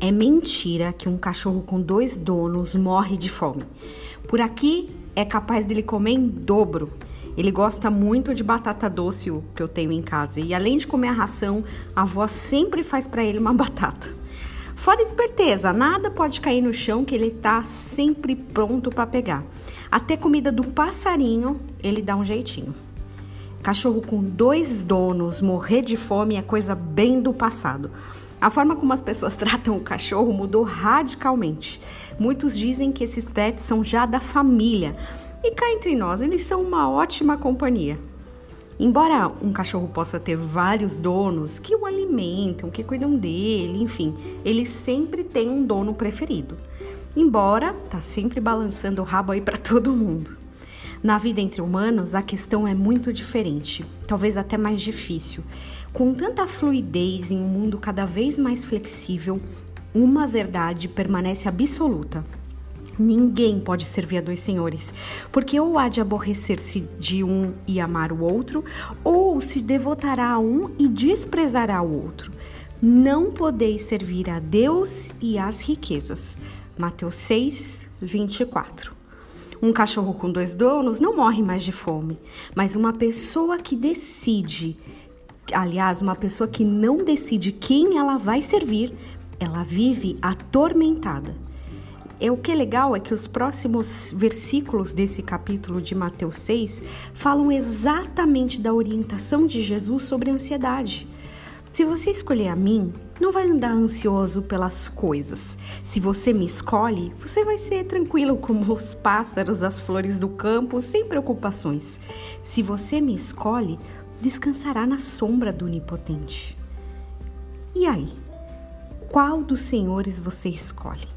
É mentira que um cachorro com dois donos morre de fome. Por aqui é capaz dele comer em dobro. Ele gosta muito de batata doce que eu tenho em casa e além de comer a ração, a avó sempre faz para ele uma batata. Fora esperteza, nada pode cair no chão que ele tá sempre pronto para pegar. Até comida do passarinho ele dá um jeitinho. Cachorro com dois donos morrer de fome é coisa bem do passado. A forma como as pessoas tratam o cachorro mudou radicalmente. Muitos dizem que esses pets são já da família. E cá entre nós, eles são uma ótima companhia. Embora um cachorro possa ter vários donos que o alimentam, que cuidam dele, enfim, ele sempre tem um dono preferido. Embora tá sempre balançando o rabo aí para todo mundo. Na vida entre humanos, a questão é muito diferente, talvez até mais difícil. Com tanta fluidez em um mundo cada vez mais flexível, uma verdade permanece absoluta. Ninguém pode servir a dois senhores, porque ou há de aborrecer-se de um e amar o outro, ou se devotará a um e desprezará o outro. Não podeis servir a Deus e às riquezas. Mateus 6, 24. Um cachorro com dois donos não morre mais de fome, mas uma pessoa que decide, aliás, uma pessoa que não decide quem ela vai servir, ela vive atormentada. E o que é legal é que os próximos versículos desse capítulo de Mateus 6 falam exatamente da orientação de Jesus sobre a ansiedade. Se você escolher a mim, não vai andar ansioso pelas coisas. Se você me escolhe, você vai ser tranquilo como os pássaros, as flores do campo, sem preocupações. Se você me escolhe, descansará na sombra do Onipotente. E aí? Qual dos senhores você escolhe?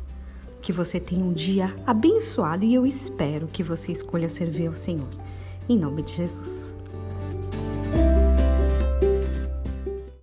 Que você tenha um dia abençoado e eu espero que você escolha servir ao Senhor. Em nome de Jesus.